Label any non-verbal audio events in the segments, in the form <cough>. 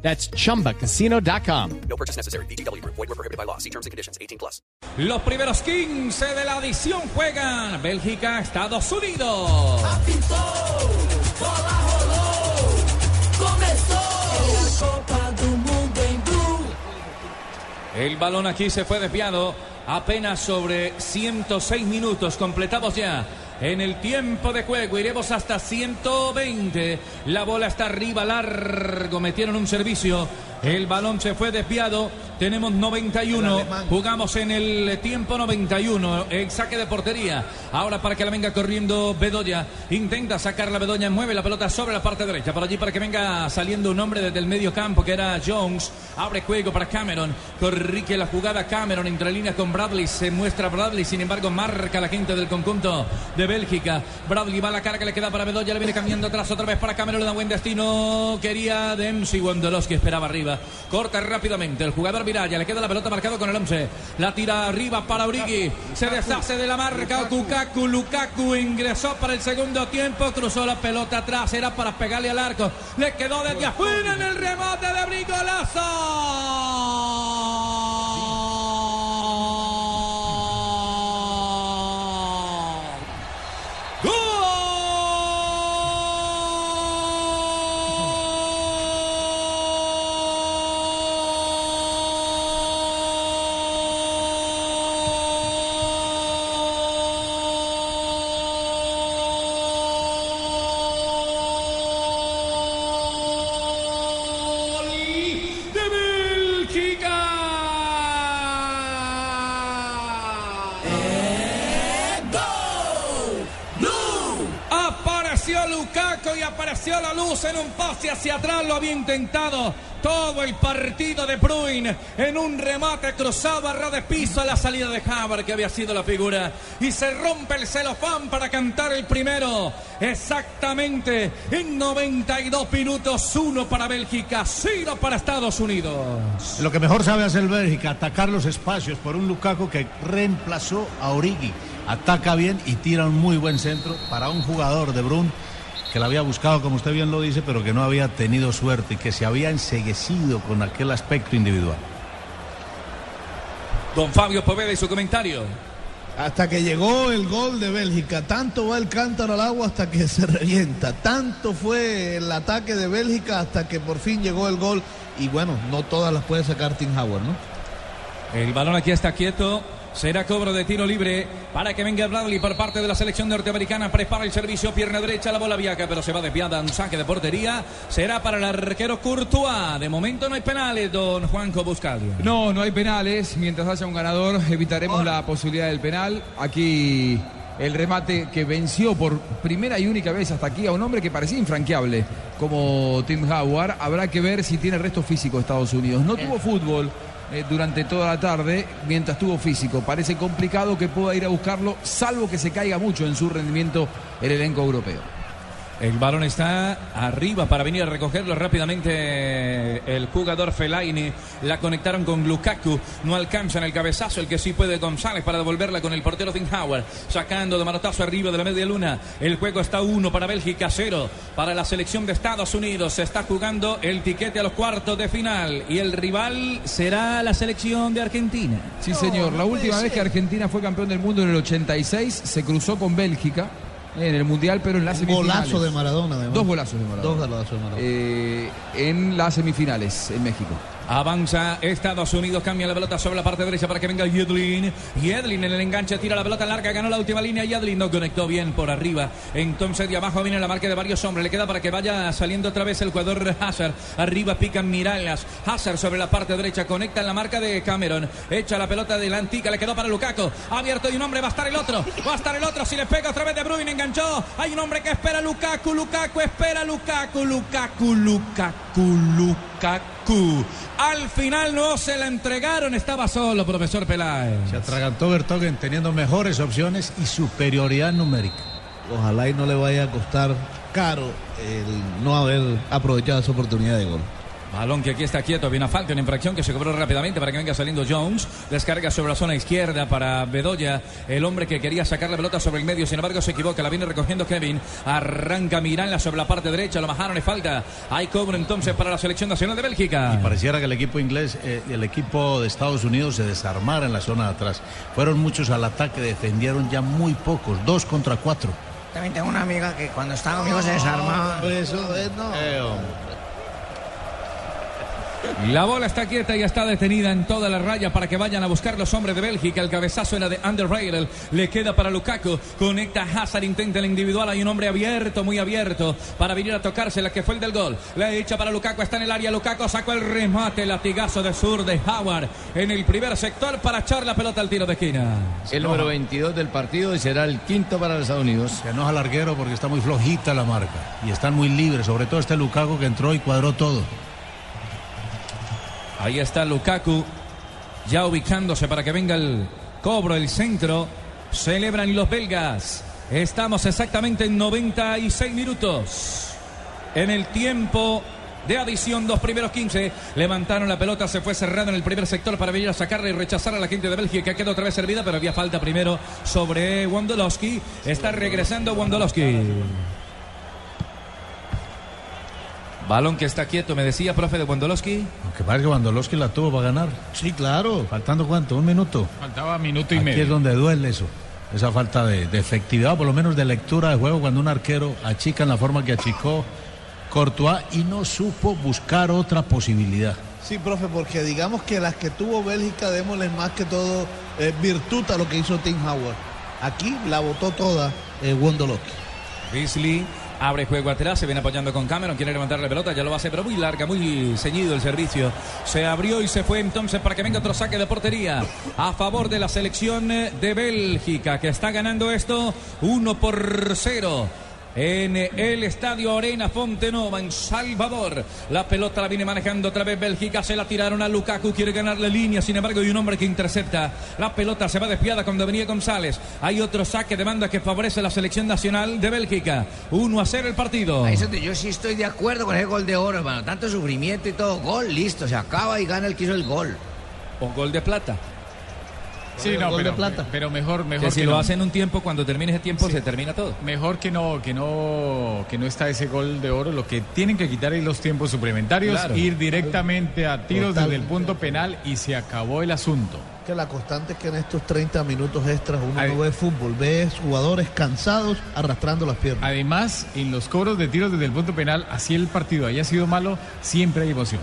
That's chumbacasino.com. No purchase necessary. BGW. Void were prohibited by law. See terms and conditions. 18 plus. Los primeros 15 de la edición juegan Bélgica, Estados Unidos. El balón aquí se fue desviado apenas sobre 106 minutos completados ya. En el tiempo de juego iremos hasta 120. La bola está arriba, largo. Metieron un servicio. El balón se fue desviado. Tenemos 91. Jugamos en el tiempo 91. El saque de portería. Ahora para que la venga corriendo Bedoya. Intenta sacar la Bedoya. Mueve la pelota sobre la parte derecha. Por allí para que venga saliendo un hombre desde el medio campo que era Jones. Abre juego para Cameron. Corrique la jugada Cameron entre líneas con Bradley. Se muestra Bradley. Sin embargo, marca la gente del conjunto de Bélgica. Bradley va a la que le queda para Bedoya. Le viene cambiando atrás otra vez para Cameron. Le da buen destino. Quería Dempsey. Wondolowski esperaba arriba. Corta rápidamente. El jugador Miraya. Le queda la pelota marcado con el 11. La tira arriba para Origi. Se deshace de la marca. Lukaku. Lukaku ingresó para el segundo tiempo. Cruzó la pelota atrás. Era para pegarle al arco. Le quedó desde afuera en el remate de Brigolazo. En un pase hacia atrás. Lo había intentado todo el partido de Bruin en un remate cruzado a ras de piso a la salida de Haber, que había sido la figura. Y se rompe el celofán para cantar el primero. Exactamente en 92 minutos. Uno para Bélgica, cero para Estados Unidos. Lo que mejor sabe hacer Bélgica, atacar los espacios por un Lukaku que reemplazó a Origi. Ataca bien y tira un muy buen centro para un jugador de Brun que la había buscado, como usted bien lo dice, pero que no había tenido suerte y que se había enseguecido con aquel aspecto individual. Don Fabio Poveda y su comentario. Hasta que llegó el gol de Bélgica, tanto va el cántaro al agua hasta que <laughs> se revienta, tanto fue el ataque de Bélgica hasta que por fin llegó el gol y bueno, no todas las puede sacar Tim Howard, ¿no? El balón aquí está quieto. Será cobro de tiro libre para que venga Bradley por parte de la selección norteamericana. Prepara el servicio, pierna derecha, la bola viaja, pero se va desviada. Un saque de portería. Será para el arquero Courtois. De momento no hay penales, don Juanjo Buscalia. No, no hay penales. Mientras haya un ganador, evitaremos la posibilidad del penal. Aquí el remate que venció por primera y única vez hasta aquí a un hombre que parecía infranqueable como Tim Howard. Habrá que ver si tiene resto físico Estados Unidos. No tuvo fútbol eh, durante toda la tarde mientras tuvo físico. Parece complicado que pueda ir a buscarlo, salvo que se caiga mucho en su rendimiento el elenco europeo. El balón está arriba para venir a recogerlo rápidamente el jugador Fellaini. La conectaron con Lukaku. No alcanzan el cabezazo. El que sí puede González para devolverla con el portero Howard. Sacando de manotazo arriba de la media luna. El juego está uno para Bélgica, cero para la selección de Estados Unidos. Se está jugando el tiquete a los cuartos de final. Y el rival será la selección de Argentina. Sí, señor. La última vez que Argentina fue campeón del mundo en el 86 se cruzó con Bélgica en el Mundial, pero en las semifinales. Golazo de Maradona, además. Dos golazos de Maradona. Dos golazos de Maradona. Eh, en las semifinales en México. Avanza Estados Unidos, cambia la pelota sobre la parte derecha para que venga Yedlin. Yedlin en el enganche, tira la pelota larga, ganó la última línea. Yedlin no conectó bien por arriba. Entonces de abajo viene la marca de varios hombres. Le queda para que vaya saliendo otra vez el jugador Hazard. Arriba pican Mirallas. Hazard sobre la parte derecha, conecta en la marca de Cameron. Echa la pelota de la antica, le quedó para Lukaku. Abierto y un hombre, va a estar el otro. Va a estar el otro. Si le pega otra vez de Bruyne, enganchó. Hay un hombre que espera Lukaku. Lukaku espera Lukaku. Lukaku, Lukaku. Lukaku. Al final no se la entregaron, estaba solo, profesor Peláez. Se atragantó Bertogen teniendo mejores opciones y superioridad numérica. Ojalá y no le vaya a costar caro el no haber aprovechado esa oportunidad de gol. Balón que aquí está quieto, viene a falta, una infracción que se cobró rápidamente para que venga saliendo Jones. Descarga sobre la zona izquierda para Bedoya, el hombre que quería sacar la pelota sobre el medio, sin embargo se equivoca, la viene recogiendo Kevin. Arranca Miranda sobre la parte derecha, lo bajaron y falta. Hay cobro entonces para la selección nacional de Bélgica. Y pareciera que el equipo inglés, eh, el equipo de Estados Unidos se desarmara en la zona de atrás. Fueron muchos al ataque, defendieron ya muy pocos, dos contra cuatro. También tengo una amiga que cuando está conmigo se desarma. Eso es, no. Eh. La bola está quieta y está detenida en toda la raya para que vayan a buscar los hombres de Bélgica. El cabezazo era de Underrail. Le queda para Lukaku. Conecta Hazard, intenta el individual. Hay un hombre abierto, muy abierto, para venir a tocarse la que fue el del gol. La hecha para Lukaku. Está en el área. Lukaku sacó el remate. Latigazo de sur de Howard en el primer sector para echar la pelota al tiro de esquina. El número 22 del partido y será el quinto para los Estados Unidos. Se enoja al larguero porque está muy flojita la marca. Y están muy libres, sobre todo este Lukaku que entró y cuadró todo. Ahí está Lukaku, ya ubicándose para que venga el cobro, el centro. Celebran los belgas. Estamos exactamente en 96 minutos. En el tiempo de adición, dos primeros 15. Levantaron la pelota, se fue cerrado en el primer sector para venir a sacarla y rechazar a la gente de Bélgica que quedó otra vez servida, pero había falta primero sobre Wondolowski. Está regresando Wondolowski. Balón que está quieto, me decía, profe de Wondolowski. Aunque parece que Wandolowski la tuvo para ganar. Sí, claro. ¿Faltando cuánto? ¿Un minuto? Faltaba minuto y Aquí medio. es donde duele eso. Esa falta de, de efectividad, por lo menos de lectura de juego, cuando un arquero achica en la forma que achicó Courtois y no supo buscar otra posibilidad. Sí, profe, porque digamos que las que tuvo Bélgica, démosle más que todo eh, virtud a lo que hizo Tim Howard. Aquí la votó toda eh, Wondolowski. Beasley abre juego atrás, se viene apoyando con Cameron, quiere levantar la pelota, ya lo hace, pero muy larga, muy ceñido el servicio. Se abrió y se fue entonces para que venga otro saque de portería a favor de la selección de Bélgica, que está ganando esto 1 por 0. En el estadio Arena Fontenova, en Salvador. La pelota la viene manejando otra vez Bélgica. Se la tiraron a Lukaku. Quiere ganar la línea. Sin embargo, hay un hombre que intercepta. La pelota se va desviada cuando venía González. Hay otro saque de banda que favorece la selección nacional de Bélgica. 1 a 0 el partido. Ahí yo sí estoy de acuerdo con ese gol de oro, hermano. Tanto sufrimiento y todo. Gol, listo. Se acaba y gana el que hizo el gol. Un gol de plata. Sí, no, Gol de pero, plata. pero mejor, Que mejor si que lo no. hace en un tiempo, cuando termine ese tiempo, se termina todo. Mejor que no, que no, que no está ese gol de oro. Lo que tienen que quitar es los tiempos suplementarios, Claro. ir directamente a tiros Total. desde el punto penal y se acabó el asunto. Que la constante es que en estos 30 minutos extras uno no ve fútbol, ve jugadores cansados arrastrando las piernas. Además, en los cobros de tiros desde el punto penal, así el partido haya sido malo, siempre hay emoción.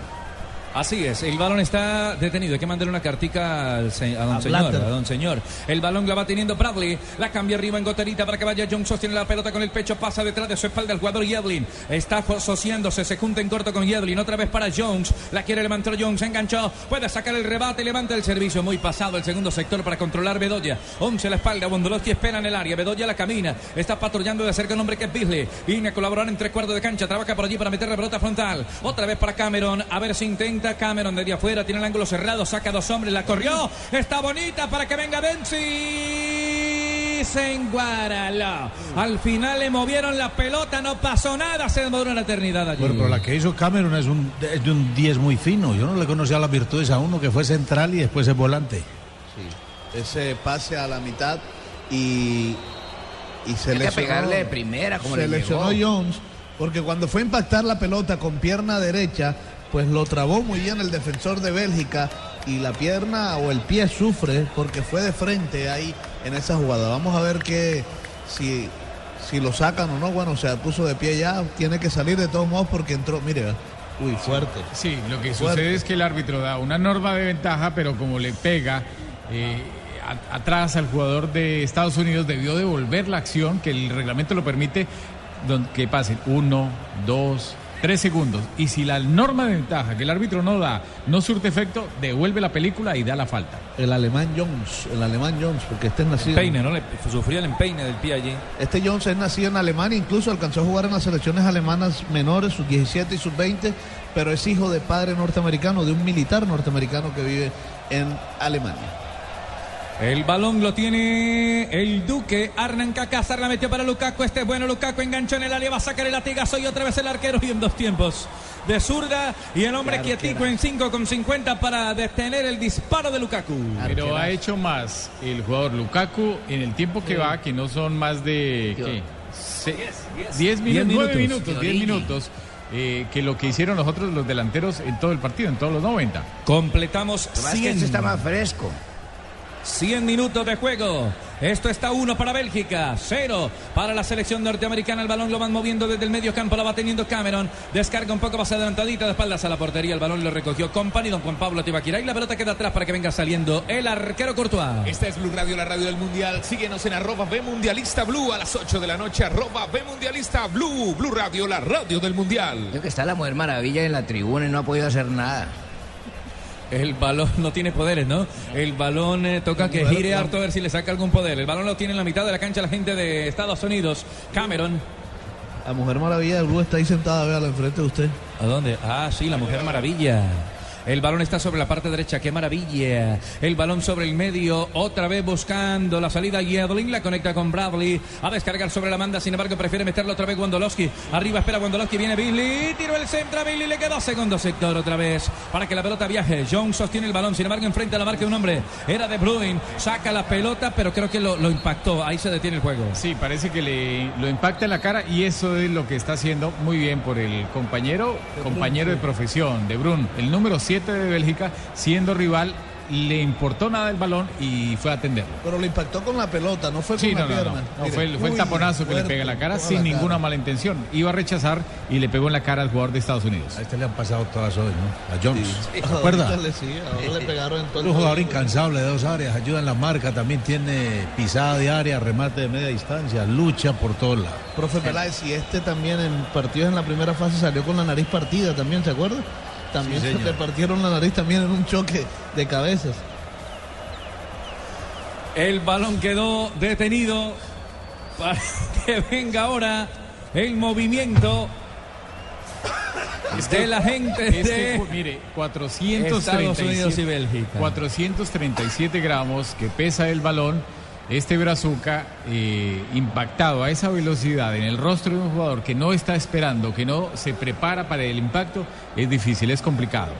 Así es, el balón está detenido. Hay que mandarle una cartica al se- a don A señor. Blatter. A don señor. El balón la va teniendo Bradley. La cambia arriba en goterita para que vaya John. Sostiene la pelota con el pecho. Pasa detrás de su espalda el jugador Yedlin. Está asociándose. Se junta en corto con Yedlin. Otra vez para Jones. La quiere levantar Jones. Enganchó. Puede sacar el rebate. Levanta el servicio. Muy pasado el segundo sector para controlar Bedoya. 11 a la espalda. Bondolowski espera en el área. Bedoya la camina. Está patrullando de cerca un hombre que es Beasley. Viene a colaborar en tres cuartos de cancha. Trabaja por allí para meter la pelota frontal. Otra vez para Cameron. A ver si intenta. Cameron desde afuera. Tiene el ángulo cerrado. Saca dos hombres. La corrió. Está bonita para que venga Benzi. Se enguaraló. Al final le movieron la pelota. No pasó nada. Se demoró una eternidad allí. Bueno, pero la que hizo Cameron es, un, es de un 10 muy fino. Yo no le conocía las virtudes a uno que fue central y después es volante. Ese pase a la mitad y, y se lesionó. pegarle de primera, como se le lesionó. Jones porque cuando fue a impactar la pelota con pierna derecha, pues lo trabó muy bien el defensor de Bélgica y la pierna o el pie sufre porque fue de frente ahí en esa jugada. Vamos a ver que si, si lo sacan o no. Bueno, se puso de pie ya, tiene que salir de todos modos porque entró, mire, uy, fuerte. Sí, lo que Fuerte. sucede es que el árbitro da una norma de ventaja, pero como le pega eh, a- atrás al jugador de Estados Unidos, debió devolver la acción, que el reglamento lo permite, que pasen uno, dos, tres segundos. Y si la norma de ventaja que el árbitro no da no surte efecto, devuelve la película y da la falta. El alemán Jones, el alemán Jones, porque este es nacido. Peine, ¿no? Le sufría el empeine del pie allí. Este Jones es nacido en Alemania, incluso alcanzó a jugar en las selecciones alemanas menores, sus 17 y sus 20, pero es hijo de padre norteamericano, de un militar norteamericano que vive en Alemania. El balón lo tiene el Duque. Arnan Cacázar la metió para Lukaku. Este es bueno. Lukaku enganchó en el área. Va a sacar el latigazo y otra vez el arquero. Y en dos tiempos de zurda. Y el hombre quietico en 5 con 50 para detener el disparo de Lukaku. Pero ha hecho más el jugador Lukaku en el tiempo que va, que no son más de ¿qué? Se- 10 minutos, 9 minutos, 10 minutos, eh, que lo que hicieron los otros, los delanteros en todo el partido, en todos los 90. Completamos Lo que pasa es que 100. este está más fresco. 100 minutos de juego. Esto está uno para Bélgica, cero para la selección norteamericana. El balón lo van moviendo desde el medio campo, lo va teniendo Cameron. Descarga un poco más adelantadita de espaldas a la portería. El balón lo recogió Company, don Juan Pablo Tibaquira. Y la pelota queda atrás para que venga saliendo el arquero Courtois. Esta es Blue Radio, la radio del Mundial. Síguenos en arroba B Mundialista Blue a las 8 de la noche. Arroba B Mundialista Blue. Blue Radio, la radio del Mundial. Creo que está la Mujer Maravilla en la tribuna y no ha podido hacer nada. El balón no tiene poderes, ¿no? El balón eh, toca que gire harto a ver si le saca algún poder. El balón lo tiene en la mitad de la cancha la gente de Estados Unidos. Cameron. La Mujer Maravilla de Blue está ahí sentada, véala enfrente de usted. ¿A dónde? Ah, sí, la Mujer Maravilla. El balón está sobre la parte derecha, qué maravilla. El balón sobre el medio, otra vez buscando la salida. Yedlin la conecta con Bradley. A descargar sobre la manda, sin embargo, prefiere meterlo otra vez Wondolowski. Arriba espera Wondolowski, viene Billy. Tiró el centro a Billy, le quedó segundo sector otra vez para que la pelota viaje. Jones sostiene el balón, sin embargo, enfrente a la marca de un hombre. Era de Bruin, saca la pelota, pero creo que lo, lo impactó. Ahí se detiene el juego. Sí, parece que le lo impacta en la cara y eso es lo que está haciendo muy bien por el compañero, compañero de profesión de Brun, el número 7 de Bélgica, siendo rival, le importó nada el balón y fue a atenderlo. Pero lo impactó con la pelota, no fue Sí, con no, la no, pierna. no, no, Mire, fue, el- fue el taponazo que le pega en la cara sin la ninguna cara. mala intención. Iba a rechazar y le pegó en la cara al jugador de Estados Unidos. A este le han pasado todas hoy, ¿no? A Jones. ¿Se Ahorita acuerda? le- sí, ahora le pegaron en todo el Un jugador incansable de dos áreas, ayuda en la marca, también tiene pisada de área, remate de media distancia, lucha por todos lados. Profe Peláez, y este también en partidos en la primera fase salió con la nariz partida también, ¿se acuerda? También Sí, se le partieron la nariz también en un choque de cabezas. El balón quedó detenido para <laughs> que venga ahora el movimiento de la gente Es que, de mire, Estados Unidos y 437, Bélgica. 437 gramos que pesa el balón. Este brazuca eh, impactado a esa velocidad en el rostro de un jugador que no está esperando, que no se prepara para el impacto, es difícil, es complicado.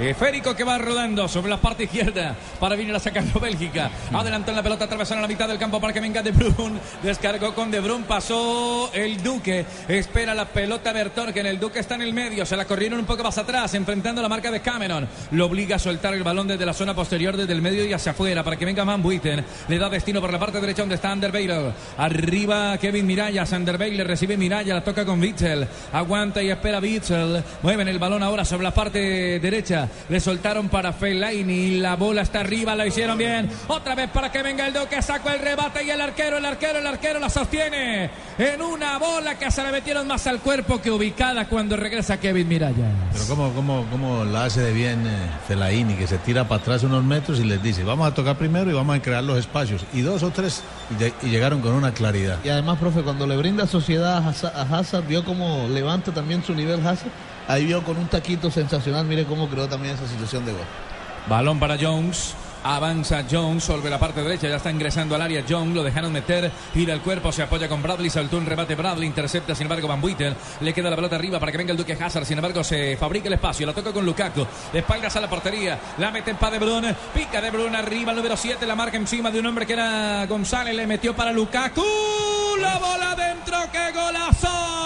Esférico que va rodando sobre la parte izquierda para venir a sacarlo Bélgica. Adelantó en la pelota, atravesó en la mitad del campo para que venga De Bruyne. Descargó con De Bruyne, pasó el Duque. Espera la pelota Bertorgen. El Duque está en el medio. Se la corrieron un poco más atrás, enfrentando la marca de Cameron. Lo obliga a soltar el balón desde la zona posterior, desde el medio y hacia afuera para que venga Van Buiten. Le da destino por la parte derecha donde está Ander Baylor. Arriba Kevin Mirallas. Ander Baylor recibe Mirallas, la toca con Witzel. Aguanta y espera Witzel. Mueven el balón ahora sobre la parte derecha. Le soltaron para Fellaini. La bola está arriba, lo hicieron bien. Otra vez para que venga el Duque. Sacó el rebate y el arquero, el arquero, el arquero la sostiene. En una bola que se le metieron más al cuerpo que ubicada cuando regresa Kevin Mirallas. Pero cómo, cómo, cómo la hace de bien eh, Fellaini, que se tira para atrás unos metros y les dice, vamos a tocar primero y vamos a crear los espacios. Y dos o tres, y, de- y llegaron con una claridad. Y además, profe, cuando le brinda sociedad a Hazard, a Hazard, vio cómo levanta también su nivel Hazard. Ahí vio con un taquito sensacional, mire cómo creó también esa situación de gol. Balón para Jones. Avanza Jones sobre la parte derecha, ya está ingresando al área Jones, lo dejaron meter, gira el cuerpo, se apoya con Bradley, saltó un rebate Bradley, intercepta sin embargo Van Buiten, le queda la pelota arriba para que venga el Duque Hazard, sin embargo se fabrica el espacio, la toca con Lukaku, de espaldas a la portería, la mete para De Bruyne, pica De Bruyne arriba, el número 7, la marca encima de un hombre que era González, le metió para Lukaku, la bola dentro, qué golazo.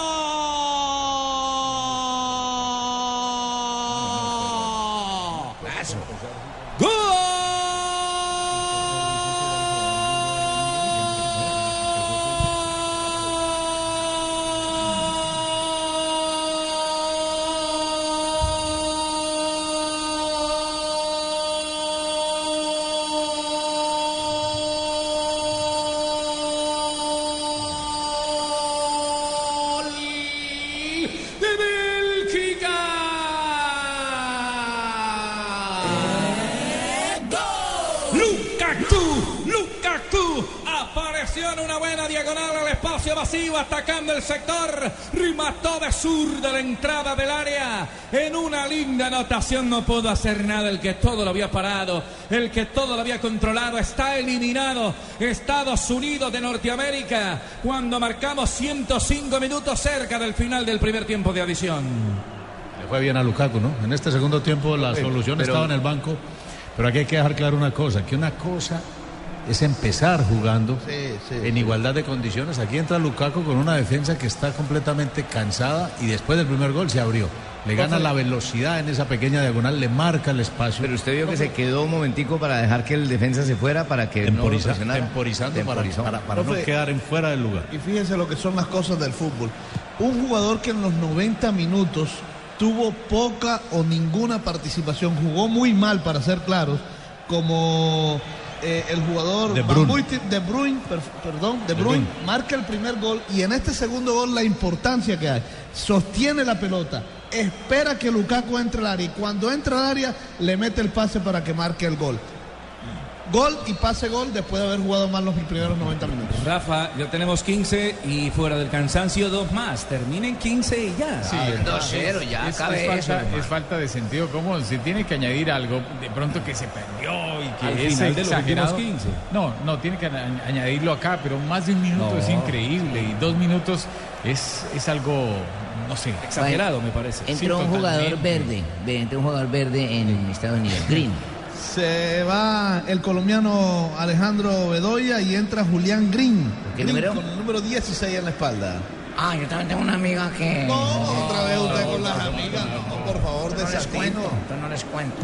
Vacío, atacando el sector, remató de sur de la entrada del área, en una linda anotación no pudo hacer nada, el que todo lo había parado, el que todo lo había controlado, está eliminado Estados Unidos de Norteamérica, cuando marcamos 105 minutos cerca del final del primer tiempo de adición. Le fue bien a Lukaku, ¿no? En este segundo tiempo la solución pero- estaba en el banco, pero aquí hay que dejar claro una cosa, que una cosa es empezar jugando en igualdad de condiciones. Aquí entra Lukaku con una defensa que está completamente cansada y después del primer gol se abrió. Le gana la velocidad en esa pequeña diagonal, le marca el espacio. Pero usted vio que se quedó un momentico para dejar que el defensa se fuera para que no lo Temporiza- presionara. temporizando para- Temporizó. para- para no Profe, quedar en fuera del lugar. Y fíjense lo que son las cosas del fútbol. Un jugador que en los 90 minutos tuvo poca o ninguna participación, jugó muy mal para ser claros, como eh, el jugador De Bruyne. Buiten- De Bruyne, per- perdón, De De Bruyne, Bruyne. marca el primer gol y en este segundo gol la importancia que hay, sostiene la pelota, espera que Lukaku entre al área y cuando entra al área le mete el pase para que marque el gol. Gol y pase gol después de haber jugado mal los primeros 90 minutos. Rafa, ya tenemos 15 y fuera del cansancio dos más. Terminen 15 y ya. Sí, Ah, no, 2-0, es- ya es, cabe es eso, falta, hermano. es falta de sentido común. Se tiene que añadir algo de pronto que se perdió y que Al es final de los exagerado. últimos 15. No, no, tiene que añ- añadirlo acá, pero más de un minuto No. es increíble y dos minutos es, es algo, no sé. Exagerado, me parece. Entró Sí, un jugador verde, ve, entró un jugador verde en Estados Unidos, Green. Se va el colombiano Alejandro Bedoya y entra Julián Green. ¿Qué Green número? Con el número 16 en la espalda. Ah, yo también tengo una amiga que... No, otra vez usted con las amigas. No, por favor, No les desatino. cuento, yo no les cuento.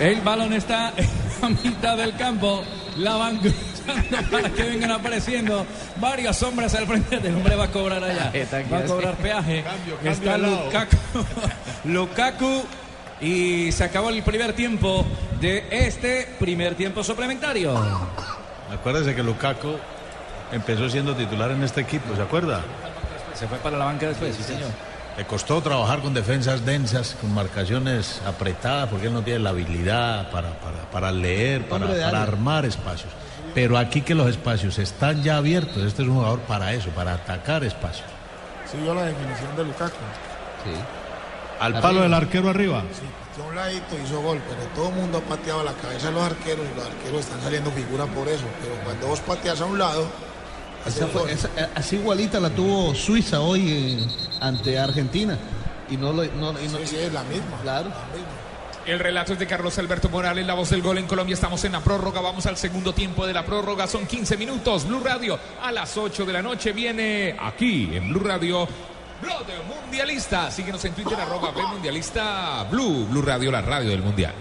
El balón está en la mitad del campo. La van cruzando para que vengan apareciendo varios hombres al frente del hombre va a cobrar allá. Va a cobrar peaje. Está Lukaku. Lukaku. Y se acabó el primer tiempo de este primer tiempo suplementario. Acuérdese que Lukaku empezó siendo titular en este equipo, ¿se acuerda? Se fue para la banca después, sí señor. Le costó trabajar con defensas densas, con marcaciones apretadas, porque él no tiene la habilidad para, para, para leer, para, armar espacios. Pero aquí que los espacios están ya abiertos, este es un jugador para eso, para atacar espacios. Siguió la definición de Lukaku. Al palo del arquero arriba. Sí, pateó a un ladito, hizo gol, pero todo el mundo ha pateado a la cabeza de los arqueros y los arqueros están saliendo figura por eso. Pero cuando vos pateas a un lado, Esa haces fue- gol. esa- así igualita la tuvo Suiza hoy eh, ante Argentina. Y no lo. No, y no- Sí, sí, es la misma. Claro. la misma. El relato es de Carlos Alberto Morales, la voz del gol en Colombia. Estamos en la prórroga, vamos al segundo tiempo de la prórroga. Son 15 minutos. Blue Radio a las 8 de la noche viene aquí en Blue Radio. Blog Mundialista. Síguenos en Twitter, arroba Mundialista Blue. Blue Radio, la radio del Mundial.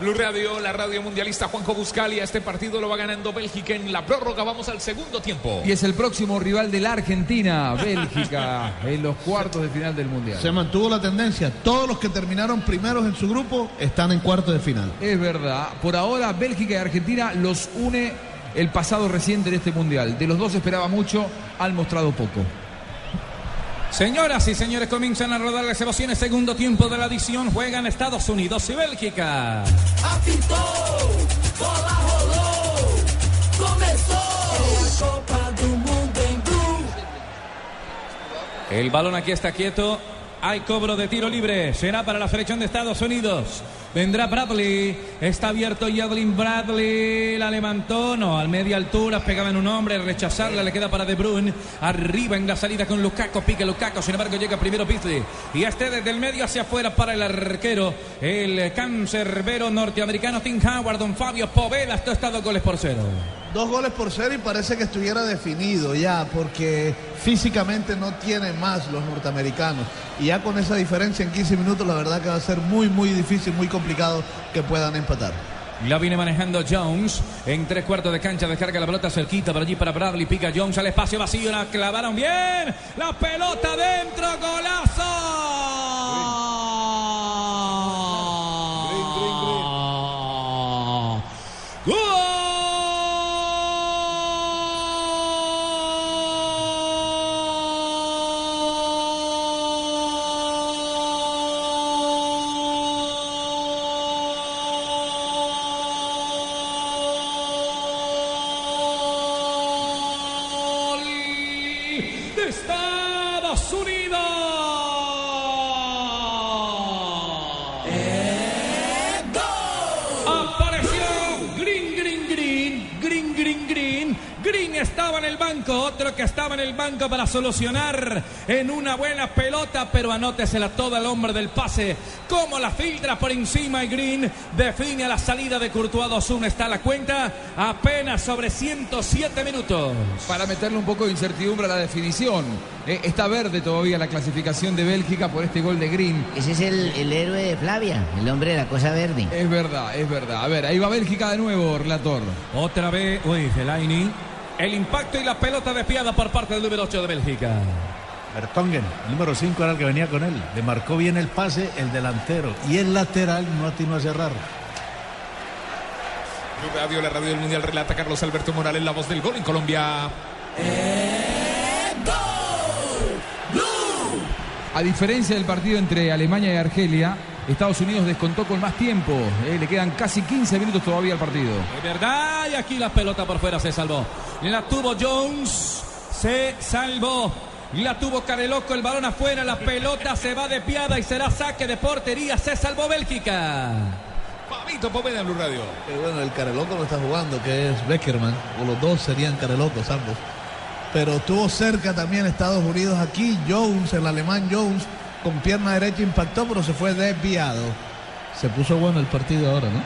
Blue Radio, la radio mundialista Juanjo Buscalia. Este partido lo va ganando Bélgica en la prórroga. Vamos al segundo tiempo. Y es el próximo rival de la Argentina, Bélgica, <laughs> en los cuartos de final del Mundial. Se mantuvo la tendencia. Todos los que terminaron primeros en su grupo están en cuartos de final. Es verdad. Por ahora, Bélgica y Argentina los une el pasado reciente en este Mundial. De los dos esperaba mucho, han mostrado poco. Señoras y señores, comienzan a rodar las emociones. Segundo tiempo de la adición. Juegan Estados Unidos y Bélgica. Bola Copa Mundo Blue. El balón aquí está quieto. Hay cobro de tiro libre. Será para la selección de Estados Unidos. Vendrá Bradley. Está abierto Yadlin Bradley. La levantó. No, al media altura. Pegaba en un hombre. Rechazarla. Le queda para De Bruyne. Arriba en la salida con Lukaku. Pique Lukaku. Sin embargo, llega primero Beasley. Y este desde el medio hacia afuera para el arquero. El cancerbero norteamericano Tim Howard. Don Fabio Povela. Esto está dos goles por cero. Dos goles por cero y parece que estuviera definido ya, porque físicamente no tienen más los norteamericanos. Y ya con esa diferencia en 15 minutos, la verdad que va a ser muy, muy difícil, muy complicado que puedan empatar. La viene manejando Jones en tres cuartos de cancha. Descarga la pelota cerquita por allí para Bradley. Pica Jones al espacio vacío. La clavaron bien. La pelota dentro. Golazo. Para solucionar en una buena pelota, pero anótesela toda el hombre del pase. Como la filtra por encima y Green define a la salida de Courtois 2-1. Está la cuenta apenas sobre 107 minutos. Para meterle un poco de incertidumbre a la definición. Eh, está verde todavía la clasificación de Bélgica por este gol de Green. Ese es el, el héroe de Flavia, el hombre de la cosa verde. Es verdad, es verdad. A ver, ahí va Bélgica de nuevo, relator. Otra vez, uy, Fellaini. El impacto y la pelota despiada por parte del número 8 de Bélgica. Bertongen, el número 5 era el que venía con él. Le marcó bien el pase el delantero y el lateral no atinó a cerrar. Radio, la radio del Mundial, relata Carlos Alberto Morales, la voz del gol en Colombia. A diferencia del partido entre Alemania y Argelia, Estados Unidos descontó con más tiempo. Eh, le quedan casi 15 minutos todavía al partido. Es verdad, y aquí la pelota por fuera se salvó. La tuvo Jones, se salvó. La tuvo Careloco, el balón afuera, la pelota se va de piada y será saque de portería. Se salvó Bélgica. Fabito Poveda en Blue Radio. Bueno, el Careloco no está jugando, que es Beckerman. O los dos serían Carelocos ambos. Pero estuvo cerca también Estados Unidos aquí. Jones, el alemán Jones, con pierna derecha impactó, pero se fue desviado. Se puso bueno el partido ahora, ¿no?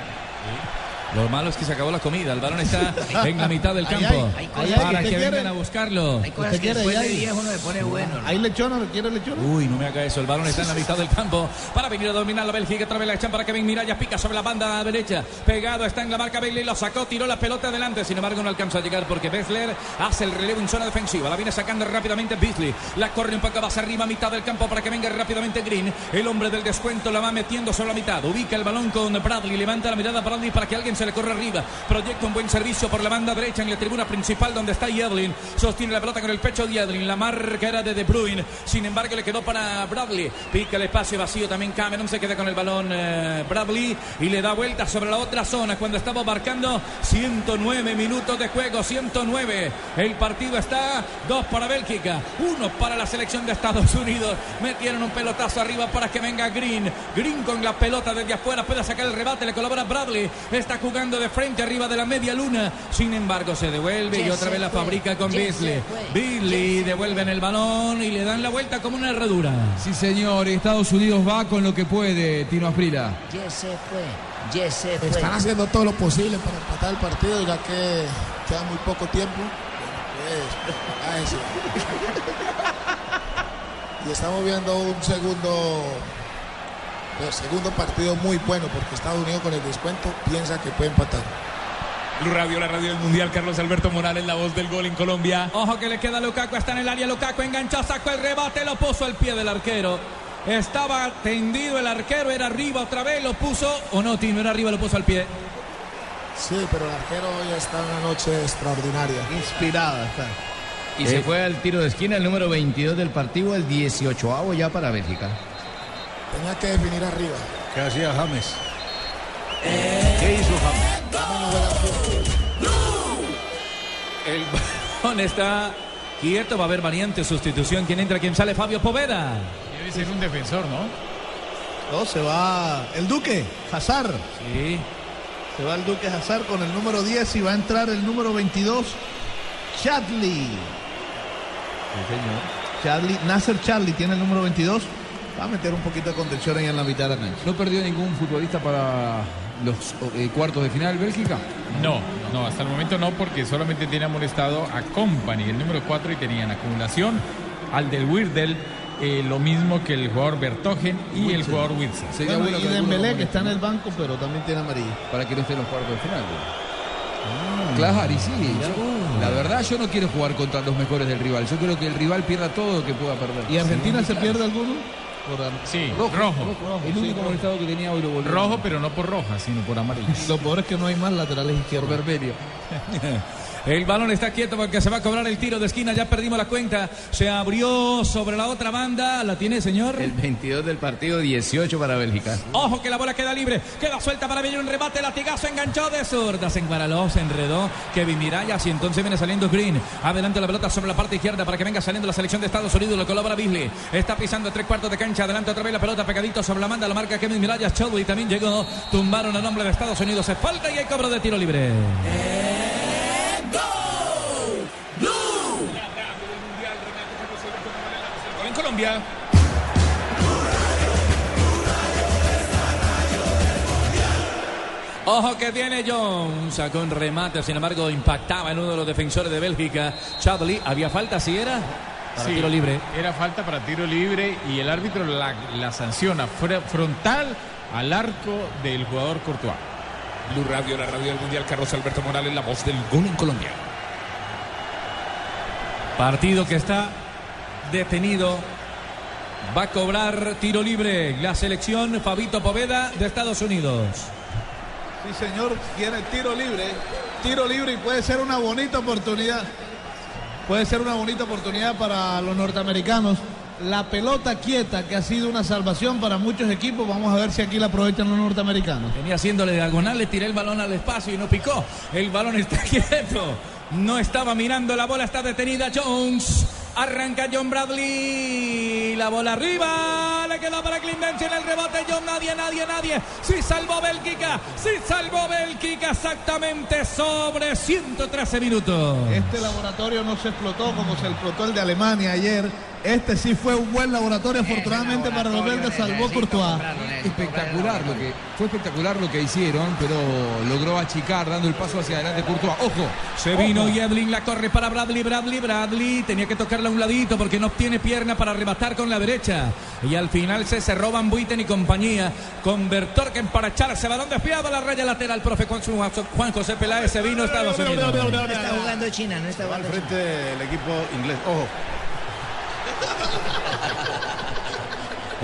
Lo malo es que se acabó la comida. El balón está en la mitad del campo. para que ¿usted vengan a buscarlo. Hay cosas ¿Usted que después de ahí? viejo no le pone bueno. ¿no? ¿Hay lechona? ¿Quiere lechona? Uy, no me haga eso. El balón está en la mitad del campo para venir a dominar la Bélgica. Otra vez la echan para Kevin Mirallas. Pica sobre la banda derecha. Pegado está en la marca Bailey. Lo sacó, tiró la pelota adelante. Sin embargo, no alcanza a llegar porque Bessler hace el relevo en zona defensiva. La viene sacando rápidamente Beasley. La corre un poco más arriba, mitad del campo para que venga rápidamente Green. El hombre del descuento la va metiendo sobre la mitad. Ubica el balón con Bradley. Levanta la mirada Bradley para que alguien se le corra arriba. Proyecta un buen servicio por la banda derecha en la tribuna principal donde está Yedlin. Sostiene la pelota con el pecho de Yedlin. La marca era de De Bruyne. Sin embargo, le quedó para Bradley. Pica el espacio vacío también Cameron. Se queda con el balón eh, Bradley y le da vuelta sobre la otra zona cuando estaba marcando 109 minutos de juego. 109. El partido está 2 para Bélgica, 1 para la selección de Estados Unidos. Metieron un pelotazo arriba para que venga Green. Green con la pelota desde afuera puede sacar el rebate. Le colabora Bradley. Está jugando de frente arriba de la media luna. Sin embargo, se devuelve y otra vez la fabrica con ya se Beasley. Beasley devuelven el balón y le dan la vuelta como una herradura. Sí, señor. Estados Unidos va con lo que puede, Tino Asprila. Ya se fue, ya se fue. Están haciendo todo lo posible para empatar el partido, ya que queda muy poco tiempo. Pues, a eso. <laughs> Y estamos viendo un segundo, eh, segundo partido muy bueno, porque Estados Unidos con el descuento piensa que puede empatar. Blue Radio, la radio del Mundial, Carlos Alberto Morales, la voz del gol en Colombia. Ojo que le queda a Lukaku, está en el área. Lukaku enganchó, sacó el rebate, lo puso al pie del arquero. Estaba tendido el arquero, era arriba otra vez, lo puso. O no, Tino, era arriba, lo puso al pie. Sí, pero el arquero hoy está en una noche extraordinaria. Inspirada está. Y se fue al tiro de esquina el número 22 del partido, el 18avo ya para Bélgica. Tenía que definir arriba. ¿Qué hacía James? ¿Qué hizo James? El balón está quieto, va a haber variante, sustitución. ¿Quién entra, quién sale? Fabio Poveda. Debe ser un defensor, ¿no? No, se va el Duque, Hazard. Sí. Se va el Duque Hazard con el número 10 y va a entrar el número 22, Chadley. Charlie, Nasser Charlie tiene el número 22. Va a meter un poquito de contención ahí en la mitad de la cancha. ¿No perdió ningún futbolista para los eh, cuartos de final Bélgica? No, no, hasta el momento no, porque solamente tiene amonestado a Company, el número 4, y tenían acumulación al del Wirdel, eh, lo mismo que el jugador Bertogen y el jugador Wilson. Sería Bueno, bueno y Dembélé que está en el banco, pero también tiene amarilla. para que no esté en los cuartos de final. güey. Claro, y sí. yo- la verdad, yo no quiero jugar contra los mejores del rival. Yo quiero que el rival pierda todo lo que pueda perder. ¿Y Argentina se pierde alguno? Por Sí, rojo. El único amonestado que tenía hoy lo volvió. Rojo, pero no por roja, sino por amarillo. Lo peor es que no hay más laterales izquierdos. Vermelio. <laughs> El balón está quieto porque se va a cobrar el tiro de esquina. Ya perdimos la cuenta. Se abrió sobre la otra banda. ¿La tiene, señor? El 22 del partido, 18 para Bélgica. Ojo que la bola queda libre. Queda suelta para venir un rebate. Latigazo enganchó de zurda. Se enguaraló, se enredó. Kevin Mirallas y entonces viene saliendo Green. Adelante la pelota sobre la parte izquierda para que venga saliendo la selección de Estados Unidos. Lo colabora Beasley. Está pisando tres cuartos de cancha. Adelante otra vez la pelota pegadito sobre la manda. La marca Kevin Mirallas. Chadwick también llegó. Tumbaron a nombre de Estados Unidos. Se falta y hay cobro de tiro libre. Colombia. Ojo que tiene Jones. Sacó un remate, sin embargo, impactaba en uno de los defensores de Bélgica. Chablis, ¿había falta? ¿Sí era? Para Sí, tiro libre. Era falta para tiro libre y el árbitro la, la sanciona frontal al arco del jugador Courtois. Blue Radio, la radio del Mundial. Carlos Alberto Morales, la voz del gol en Colombia. Partido que está detenido. Va a cobrar tiro libre la selección Fabito Poveda de Estados Unidos. Sí, señor, tiene tiro libre. Tiro libre y puede ser una bonita oportunidad. Puede ser una bonita oportunidad para los norteamericanos. La pelota quieta, que ha sido una salvación para muchos equipos. Vamos a ver si aquí la aprovechan los norteamericanos. Venía haciéndole diagonal, le tiré el balón al espacio y no picó. El balón está <laughs> quieto. No estaba mirando, la bola está detenida. Jones. Arranca John Bradley. La bola arriba. Le quedó para Clint en el rebote. John, nadie, nadie, nadie. Sí salvó Bélgica. Sí salvó Bélgica exactamente sobre 113 minutos. Este laboratorio no se explotó como se explotó el de Alemania ayer. Este sí fue un buen laboratorio. Afortunadamente para los belgas salvó Courtois. Espectacular lo que fue espectacular lo que hicieron, pero logró achicar dando el paso hacia adelante Courtois. Ojo, Se vino ojo. Yedlin, la corre para Bradley, Bradley, Bradley. Tenía que tocarla a un ladito porque no tiene pierna para arrebatar con la derecha. Y al final se, se roban Buiten y compañía. Con Bertorken para echarse balón desviado a la raya lateral. Profe Juan, Juan José Peláez se vino a Estados Unidos. No está jugando China, no está Al jugando frente del equipo inglés. Ojo.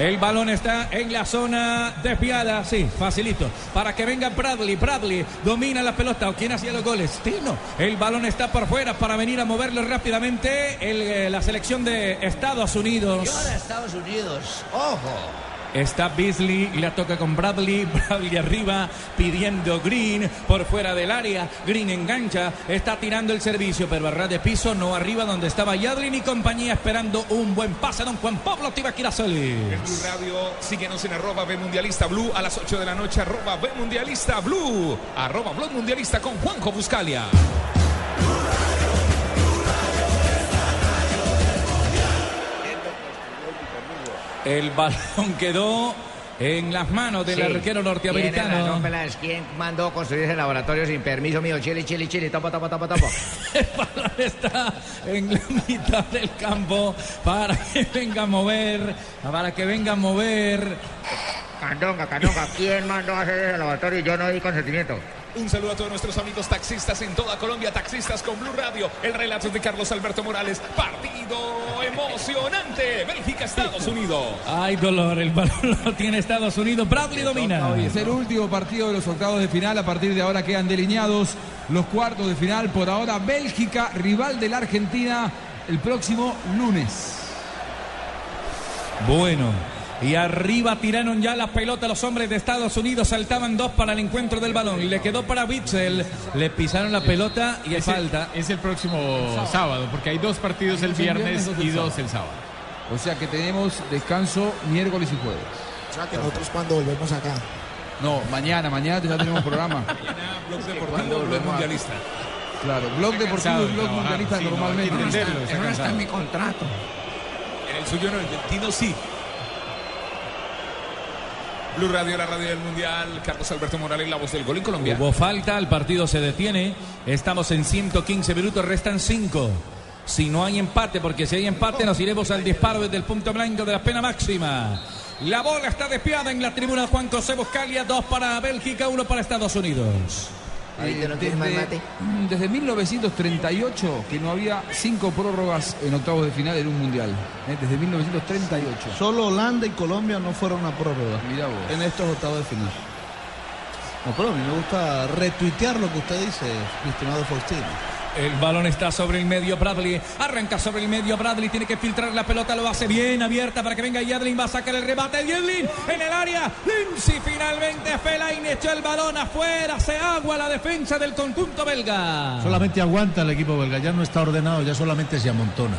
El balón está en la zona desviada, sí, facilito. Para que venga Bradley. Bradley domina la pelota. ¿O quién hacía los goles? Tino. El balón está por fuera para venir a moverlo rápidamente. Eh, la selección de Estados Unidos. Y ahora Estados Unidos. Ojo. Está Beasley la toca con Bradley. <laughs> Bradley arriba pidiendo Green por fuera del área. Green engancha. Está tirando el servicio, pero a ras de piso, no arriba donde estaba Yadlin y compañía esperando un buen pase. Don Juan Pablo Tibaquirasoli. En Blue Radio, síguenos en arroba B Mundialista Blue a las 8 de la noche, arroba B Mundialista Blue, arroba Blog Mundialista con Juanjo Buscalia. El balón quedó en las manos del Sí. arquero norteamericano. ¿Quién mandó construir ese laboratorio sin permiso mío? Chile, chile, chile. Topa, topa, topa, topa. <laughs> El balón está en la mitad del campo para que venga a mover, para que venga a mover. Candonga, candonga. ¿Quién mandó a hacer ese laboratorio yo no di consentimiento? Un saludo a todos nuestros amigos taxistas en toda Colombia, taxistas con Blue Radio. El relato es de Carlos Alberto Morales. Partido emocionante. Bélgica, Estados Unidos. Ay, dolor, el balón lo tiene Estados Unidos. Bradley domina. Hoy es el último partido de los octavos de final. A partir de ahora quedan delineados los cuartos de final. Por ahora, Bélgica, rival de la Argentina, el próximo lunes. Bueno. Y arriba tiraron ya la pelota los hombres de Estados Unidos. Saltaban dos para el encuentro del balón. Le quedó para Witzel. Le pisaron la pelota y hay Es el- falta. Es el próximo sábado, porque hay dos partidos el viernes viernes, dos el y dos sábado. el sábado. O sea que tenemos descanso miércoles y jueves. O sea que nosotros cuando volvemos acá. No, mañana, mañana ya tenemos programa. <laughs> Blog Deportivo, Blog Mundialista. Claro, blog deportivo y blog mundialista sí, no, normalmente. entenderlo, está cansado. contrato. En el suyo no, en el del Tino sí. Blue Radio, la radio del Mundial. Carlos Alberto Morales, la voz del gol en Colombia. Hubo falta, el partido se detiene. Estamos en 115 minutos, restan 5. Si no hay empate, porque si hay empate nos iremos al disparo desde el punto blanco de la pena máxima. La bola está despiada en la tribuna Juan José Buscalia, dos para Bélgica, uno para Estados Unidos. Mate. mm, desde 1938 que no había cinco prórrogas en octavos de final en un mundial. ¿eh? Desde 1938. Solo Holanda y Colombia no fueron a prórroga Mirá vos. en estos octavos de final. No, pero a mí me gusta retuitear lo que usted dice, mi estimado Faustino. El balón está sobre el medio Bradley. Arranca sobre el medio Bradley. Tiene que filtrar la pelota. Lo hace bien abierta para que venga Yadlin. Va a sacar el rebate. Yadlin en el área. Lindsay finalmente. Fellaini echó el balón afuera. Se agua la defensa del conjunto belga. Solamente aguanta el equipo belga, ya no está ordenado, ya solamente se amontona.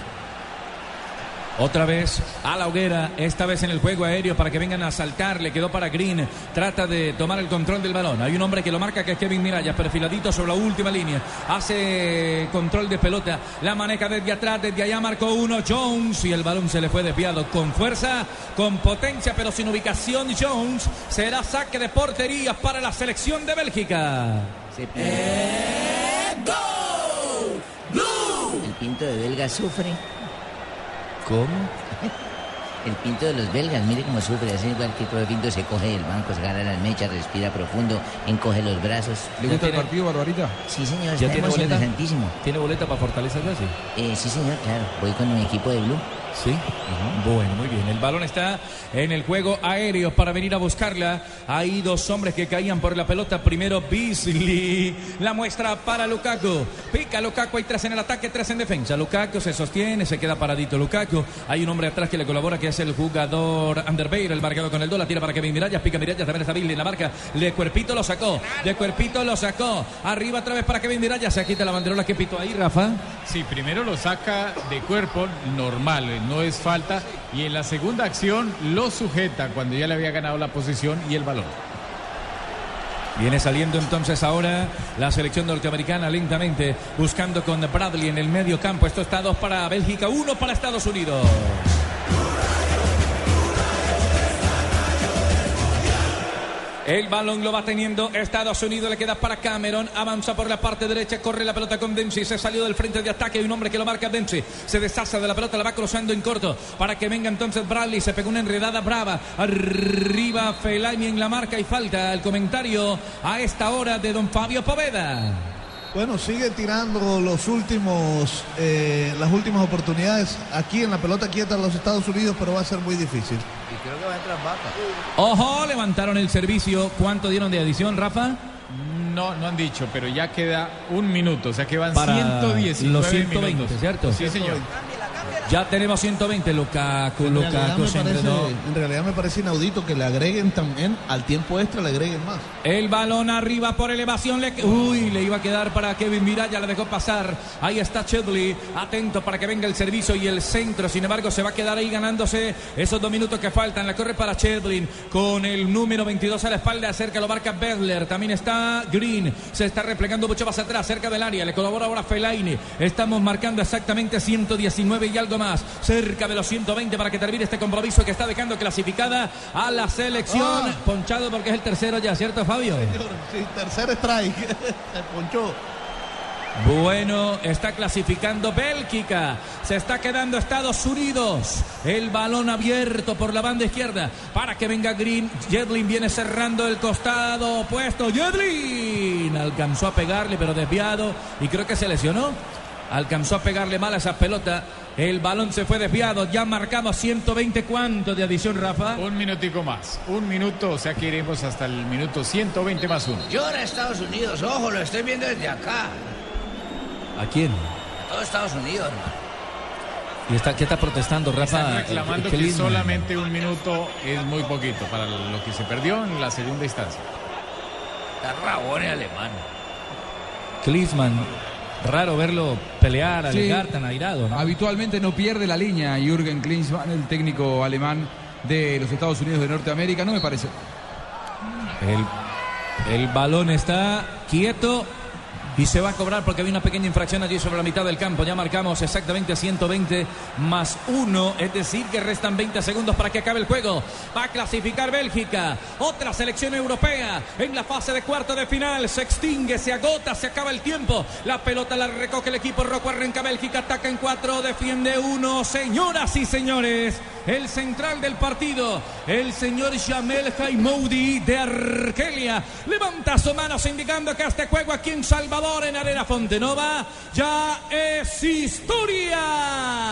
Otra vez a la hoguera, esta vez en el juego aéreo para que vengan a saltar. Le quedó para Green. Trata de tomar el control del balón. Hay un hombre que lo marca que es Kevin Mirallas, perfiladito sobre la última línea. Hace control de pelota. La maneja desde atrás, desde allá marcó uno Jones y el balón se le fue desviado con fuerza, con potencia, pero sin ubicación. Jones será saque de portería para la selección de Bélgica. El pinto de belga sufre. ¿Cómo? <laughs> El pinto de los belgas, mire cómo sufre, así igual que todo el pinto se coge del banco, se agarra las mechas, respira profundo, encoge los brazos. ¿Le gusta el partido, Barbarita? Sí, señor, ¿Ya está tiene boleta? ¿Tiene boleta para Fortaleza Casi? Eh, sí, señor, claro, voy con mi equipo de Blue. Sí. Bueno, muy bien. El balón está en el juego aéreo para venir a buscarla. Hay dos hombres que caían por la pelota. Primero Beasley. La muestra para Lukaku. Pica Lukaku. Hay tres en el ataque, tres en defensa. Lukaku se sostiene, se queda paradito Lukaku. Hay un hombre atrás que le colabora, que es el jugador Underbeir, el marcado con el 2. La tira para Kevin Mirallas. Pica Mirallas. También está Beasley en la marca. De cuerpito lo sacó. De cuerpito lo sacó. Arriba otra vez para Kevin Mirallas. Se quita la banderola que pitó ahí, Rafa. Sí, primero lo saca de cuerpo normal, no es falta. Y en la segunda acción lo sujeta cuando ya le había ganado la posición y el balón. Viene saliendo entonces ahora la selección norteamericana lentamente, buscando con Bradley en el medio campo. Esto está dos para Bélgica, uno para Estados Unidos. El balón lo va teniendo Estados Unidos, le queda para Cameron, avanza por la parte derecha, corre la pelota con Dempsey, se salió del frente de ataque, hay un hombre que lo marca Dempsey, se deshace de la pelota, la va cruzando en corto para que venga entonces Bradley, se pegó una enredada brava, arriba Fellaini en la marca y falta el comentario a esta hora de don Fabio Poveda. Bueno, sigue tirando los últimos, eh, las últimas oportunidades aquí en la pelota quieta de los Estados Unidos, pero va a ser muy difícil. Y creo que va a entrar vaca. Ojo, levantaron el servicio, ¿cuánto dieron de adición, Rafa? No, no han dicho, pero ya queda un minuto, o sea que van Para 119 los 120, minutos. ¿cierto? Sí, señor. Ya tenemos 120, Lukaku, En Lukaku se parece, en realidad me parece inaudito que le agreguen también al tiempo extra, le agreguen más. El balón arriba por elevación. Le... Uy, le iba a quedar para Kevin Miraya, la dejó pasar. Ahí está Chedley, atento para que venga el servicio y el centro. Sin embargo, se va a quedar ahí ganándose esos dos minutos que faltan. La corre para Chedley con el número 22 a la espalda. Cerca lo marca Bedler. También está Green. Se está replegando mucho más atrás, cerca del área. Le colabora ahora Fellaini. Estamos marcando exactamente 119 y algo más. Cerca de los 120 para que termine este compromiso que está dejando clasificada a la selección. Ah. Ponchado porque es el tercero ya, ¿cierto, Fabio? Sí, tercer strike, <laughs> se ponchó. Bueno, está clasificando Bélgica. Se está quedando Estados Unidos. El balón abierto por la banda izquierda para que venga Green. Jedlin viene cerrando el costado opuesto. Jedlin alcanzó a pegarle, pero desviado. Y creo que se lesionó. Alcanzó a pegarle mal a esa pelota. El balón se fue desviado. Ya marcamos 120 cuánto de adición, Rafa. Un minutico más, un minuto, o sea que iremos hasta el minuto 120 más uno. Llora Estados Unidos, ojo, lo estoy viendo desde acá. ¿A quién? Todo Estados Unidos, hermano. ¿Y está, qué está protestando, Rafa? Están reclamando que solamente un minuto es muy poquito para lo que se perdió en la segunda instancia. Está rabón alemán. Klinsmann, raro verlo pelear, Sí. alegar tan airado. ¿no? Habitualmente no pierde la línea Jürgen Klinsmann, el técnico alemán de los Estados Unidos de Norteamérica, no me parece. El, el balón está quieto y se va a cobrar porque hay una pequeña infracción allí sobre la mitad del campo. Ya marcamos exactamente 120 más 1, es decir, que restan 20 segundos para que acabe el juego. Va a clasificar Bélgica, otra selección europea en la fase de cuarto de final. Se extingue, se agota, se acaba el tiempo. La pelota la recoge el equipo rojo, arranca Bélgica, ataca en cuatro, defiende uno. Señoras y señores, el central del partido, el señor Jamel Jaimoudi de Argelia, levanta su mano indicando que este juego aquí en Salvador, en Arena Fontenova, ya es historia.